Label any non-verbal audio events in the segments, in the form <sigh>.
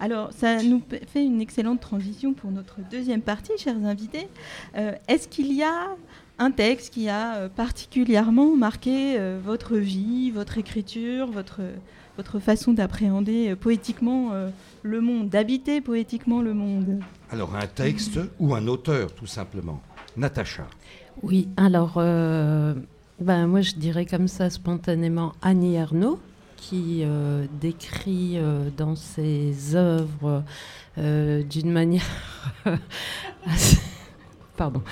Alors, ça nous fait une excellente transition pour notre deuxième partie, chers invités. Euh, est-ce qu'il y a un texte qui a euh, particulièrement marqué euh, votre vie, votre écriture, votre, votre façon d'appréhender poétiquement le monde, d'habiter poétiquement le monde? Alors, un texte ou un auteur, tout simplement. Natacha. Oui, alors, ben, moi je dirais comme ça spontanément Annie Ernaux qui euh, décrit euh, dans ses œuvres euh, d'une manière <laughs> Pardon.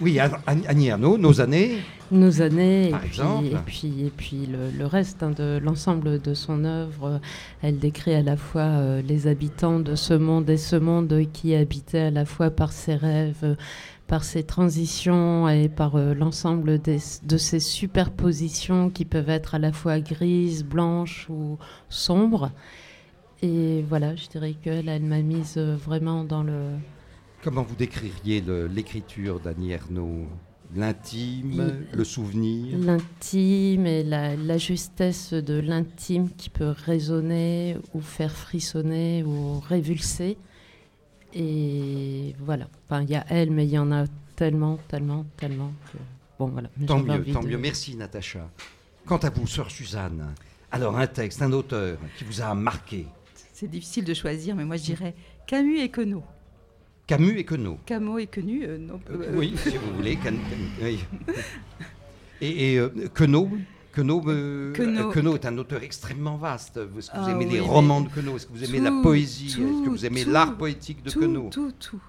Oui, Annie Ernaux, Nos années. Nos années, et, puis, et puis, et puis, le, reste hein, de l'ensemble de son œuvre. Elle décrit à la fois les habitants de ce monde et ce monde qui habitait à la fois par ses rêves, par ces transitions et par euh, l'ensemble de ces superpositions qui peuvent être à la fois grises, blanches ou sombres. Et voilà, je dirais qu'elle elle, m'a mise euh, vraiment dans le... Comment vous décririez l'écriture d'Annie Ernaux? L'intime, le souvenir? L'intime et la, la, justesse de l'intime qui peut résonner ou faire frissonner ou révulser. Et voilà. Enfin, il y a elle, mais il y en a tellement, tellement, tellement. Bon, voilà. Tant mieux, tant mieux. Merci, Natacha. Quant à vous, sœur Suzanne, alors un texte, un auteur qui vous a marqué C'est difficile de choisir, mais moi je dirais Camus et Queneau. Camus et Queneau. Camus et Queneau, euh, non. Euh, oui, si vous voulez. Oui. <laughs> Et, et euh, Queneau Queneau, est un auteur extrêmement vaste. Est-ce que vous ah aimez les romans de Queneau? Est-ce que vous aimez la poésie? Est-ce que vous aimez l'art poétique de Queneau? Tout, tout.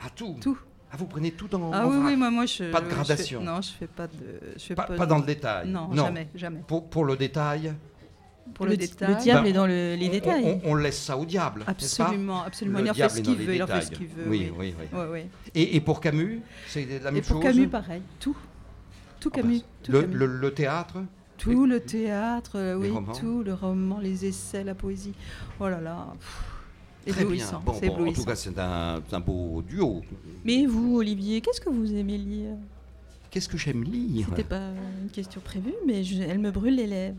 Ah, tout? Tout. Ah, vous prenez tout dans Ah oui, oui, moi, moi je. Pas de gradation. non, je fais pas de. Je fais pas, pas, dans le détail. Non, jamais, jamais. Pour, pour le détail? Pour le, détail. Le diable ben, est dans le, les détails. On, laisse ça au diable. Absolument, absolument. il en fait ce qu'il veut. Il en fait ce qu'il veut. Oui, oui, oui. oui. Et, et, pour Camus, c'est la même et chose? Pour Camus, pareil. Tout. Tout ah, Camus. tout le, Camus. Le, le, théâtre? Tout le théâtre, euh, oui, tout, le roman, les essais, la poésie. Oh là là. éblouissant. Bon, en tout cas, c'est un, un, beau duo. Mais vous, Olivier, qu'est-ce que vous aimez lire? Qu'est-ce que j'aime lire? C'était pas une question prévue, mais elle me brûle les lèvres.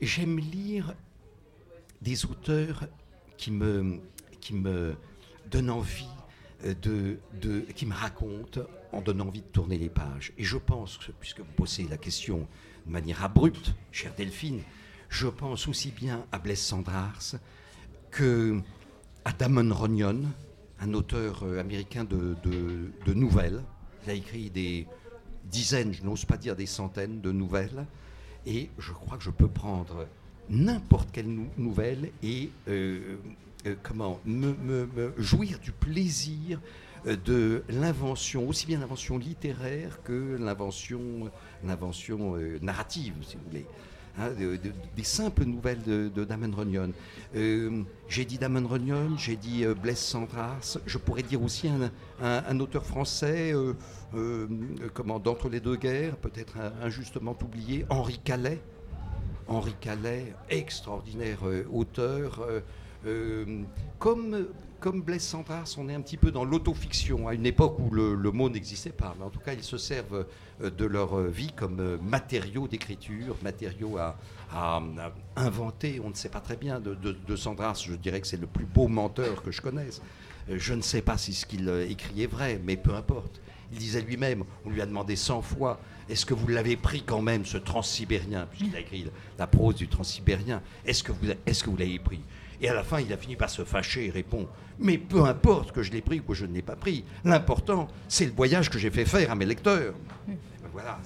J'aime lire des auteurs qui me, qui me donnent envie euh, de, de, qui me racontent en donnant envie de tourner les pages. Et je pense, puisque vous posez la question de manière abrupte, chère Delphine, je pense aussi bien à Blaise Sandrars que à Damon Runyon, un auteur euh, américain de, de, nouvelles. Il a écrit des dizaines, je n'ose pas dire des centaines de nouvelles. Et je crois que je peux prendre n'importe quelle nouvelle et euh, euh, comment me, me, jouir du plaisir de l'invention, aussi bien l'invention littéraire que l'invention l'invention euh, narrative, si vous voulez. Hein, des simples nouvelles de, Damon Runyon. Euh, j'ai dit Damon Runyon, j'ai dit euh, Blaise Sandras, je pourrais dire aussi un, auteur français, comment, d'entre les deux guerres, peut-être injustement oublié, Henri Calais. Henri Calais, extraordinaire auteur. Comme comme Blaise Sandras, on est un petit peu dans l'autofiction, à une époque où le, mot n'existait pas. Mais en tout cas, ils se servent euh, de leur vie comme euh, matériaux d'écriture, matériaux à, inventer. On ne sait pas très bien de, Sandras, je dirais que c'est le plus beau menteur que je connaisse. Euh, je ne sais pas si ce qu'il écrit est vrai, mais peu importe. Il disait lui-même, on lui a demandé 100 fois, est-ce que vous l'avez pris quand même, ce transsibérien, puisqu'il a écrit la prose du transsibérien, est-ce que vous, l'avez pris? Et à la fin, il a fini par se fâcher et répond Mais peu importe que je l'ai pris ou que je ne l'ai pas pris, l'important, c'est le voyage que j'ai fait faire à mes lecteurs. Voilà,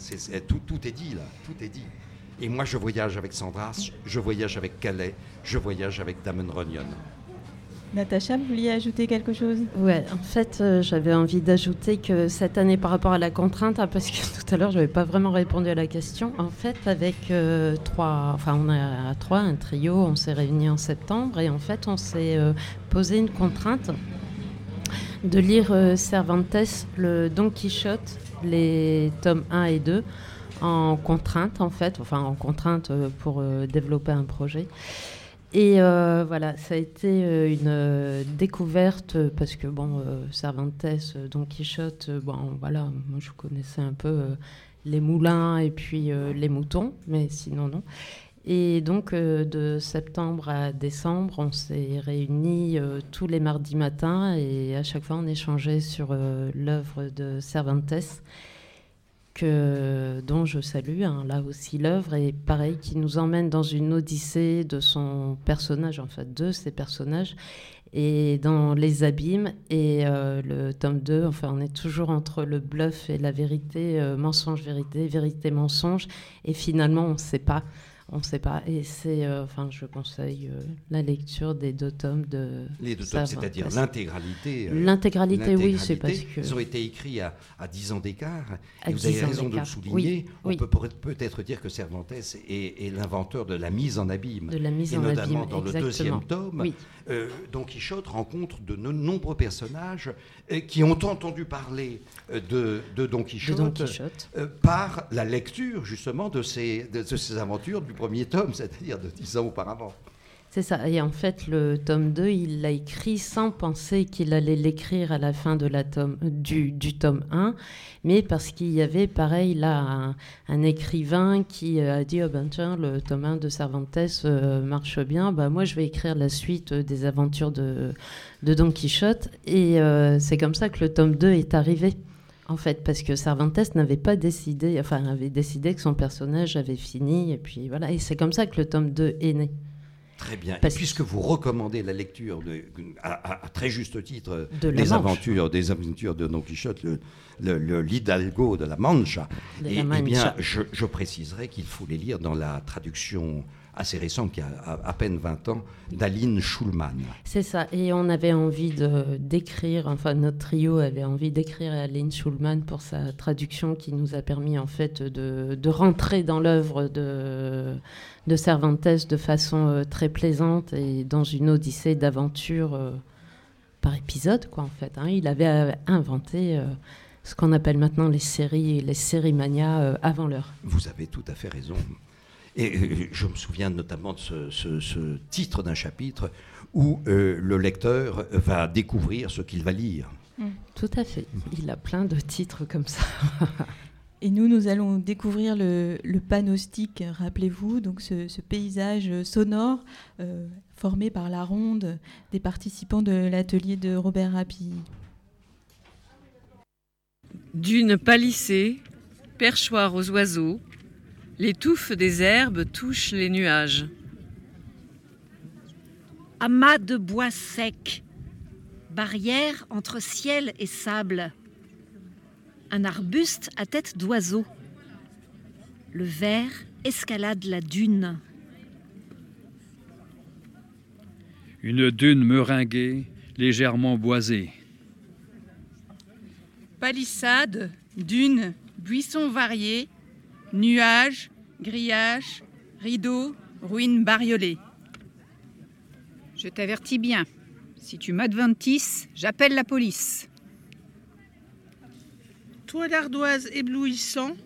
tout, tout, est dit là, tout est dit. Et moi, je voyage avec Sandras, je voyage avec Calais, je voyage avec Damon Runyon. Natacha, vous vouliez ajouter quelque chose? Oui, en fait, euh, j'avais envie d'ajouter que cette année, par rapport à la contrainte, hein, parce que <laughs> tout à l'heure, je n'avais pas vraiment répondu à la question, en fait, avec euh, trois, enfin, on a trois, un trio, on s'est réunis en septembre, et en fait, on s'est euh, posé une contrainte de lire Cervantes, le Don Quichotte, les tomes 1 et 2, en contrainte, en fait, enfin, en contrainte pour développer un projet. Et euh, voilà, ça a été euh, une euh, découverte parce que, bon, Cervantes, Don Quichotte, bon, voilà, moi je connaissais un peu les moulins et puis les moutons, mais sinon non. Et donc, de septembre à décembre, on s'est réunis tous les mardis matins et à chaque fois, on échangeait sur l'œuvre de Cervantes, dont je salue, hein, là aussi l'œuvre, et pareil, qui nous emmène dans une odyssée de son personnage, en fait, de ses personnages, et dans les abîmes. Et le tome 2, enfin, on est toujours entre le bluff et la vérité, mensonge-vérité, vérité-mensonge, et finalement, on ne sait pas. On ne sait pas. Et c'est, euh, enfin, je conseille euh, la lecture des deux tomes de. Les deux tomes, c'est-à-dire l'intégralité. Euh, l'intégralité, oui, c'est parce que. Ils ont été écrits à, à 10 ans d'écart. Vous avez raison de le souligner. On peut peut-être dire que Cervantes est, l'inventeur de la mise en abîme. De la mise et en notamment abîme. dans le deuxième tome. Don Quichotte rencontre de nombreux personnages qui ont entendu parler de, Don Quichotte, par la lecture justement de ces, de, de ces aventures du premier tome, c'est-à-dire de dix ans auparavant. C'est ça. Et en fait, le tome 2, il l'a écrit sans penser qu'il allait l'écrire à la fin de la tome, du, du, tome 1, mais parce qu'il y avait, pareil, là, un, écrivain qui a dit, oh ben tiens, le tome 1 de Cervantes euh, marche bien, bah, moi je vais écrire la suite des aventures de, de Don Quichotte. Et euh, c'est comme ça que le tome 2 est arrivé en fait, parce que Cervantes n'avait pas décidé, enfin, avait décidé que son personnage avait fini, et puis voilà, et c'est comme ça que le tome 2 est né. Très bien. et puisque vous recommandez la lecture, de, à, très juste titre, des aventures, des aventures de Don Quichotte, le, le, l'Hidalgo de la Mancha, et, eh bien, je, je préciserai qu'il faut les lire dans la traduction assez récente, qui a à, peine 20 ans, d'Aline Schulman. C'est ça, et on avait envie de, d'écrire, enfin notre trio avait envie d'écrire à Aline Schulman pour sa traduction qui nous a permis en fait de, de rentrer dans l'œuvre de, de Cervantes de façon euh, très plaisante et dans une odyssée d'aventure euh, par épisode, quoi en fait. Hein. Il avait euh, inventé ce qu'on appelle maintenant les séries, les séries mania avant l'heure. Vous avez tout à fait raison. Et je me souviens notamment de ce, titre d'un chapitre où euh, le lecteur va découvrir ce qu'il va lire. Mm. Tout à fait. Il a plein de titres comme ça. <laughs> Et nous, nous allons découvrir le, panostique, rappelez-vous, donc ce, paysage sonore euh, formé par la ronde des participants de l'atelier de Robert Rapi. D'une palissée, perchoir aux oiseaux, les touffes des herbes touchent les nuages. Amas de bois secs, barrière entre ciel et sable. Un arbuste à tête d'oiseau. Le ver escalade la dune. Une dune meringuée, légèrement boisée. Palissade, dune, buissons variés, Nuages, grillages, rideaux, ruines bariolées. Je t'avertis bien. Si tu m'adventices, j'appelle la police. Toit d'ardoise éblouissant,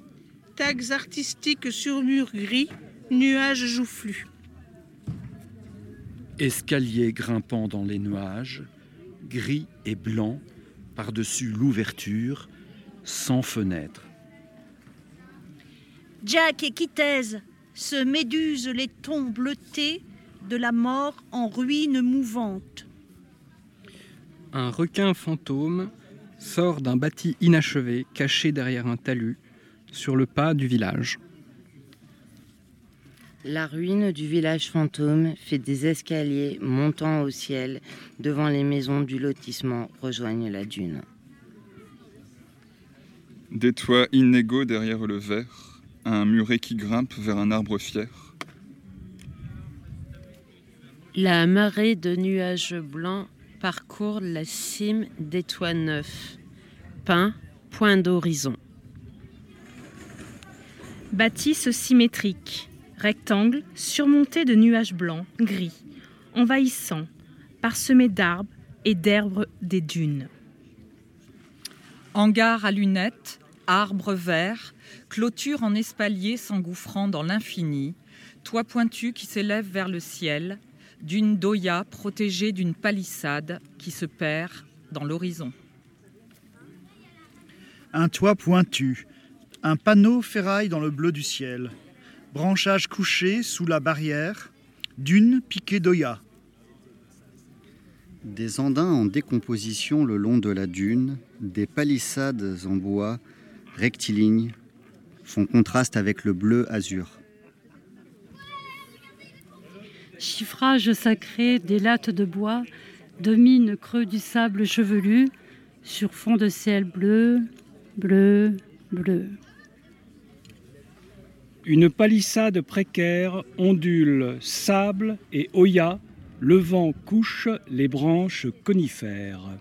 tags artistiques sur mur gris, nuages joufflus. Escalier grimpant dans les nuages, gris et blanc, par-dessus l'ouverture, sans fenêtre. Jack et Kitez se médusent les tons bleutés de la mort en ruines mouvantes. Un requin fantôme sort d'un bâti inachevé caché derrière un talus sur le pas du village. La ruine du village fantôme fait des escaliers montant au ciel devant les maisons du lotissement rejoignent la dune. Des toits inégaux derrière le verre, un muret qui grimpe vers un arbre fier. La marée de nuages blancs parcourt la cime des toits neufs. Pin, point d'horizon. Bâtisse symétrique, rectangle surmonté de nuages blancs, gris, envahissants, parsemés d'arbres et d'herbes des dunes. Hangar à lunettes, arbres verts, clôture en espalier s'engouffrant dans l'infini, toit pointu qui s'élève vers le ciel, d'une doya protégée d'une palissade qui se perd dans l'horizon. Un toit pointu, un panneau ferraille dans le bleu du ciel, branchage couché sous la barrière, dune piquée d'Oya. Des andins en décomposition le long de la dune, des palissades en bois rectilignes font contraste avec le bleu azur. Chiffrage sacré des lattes de bois domine creux du sable chevelu sur fond de ciel bleu, bleu, bleu. Une palissade précaire ondule sable et oya, le vent couche les branches conifères.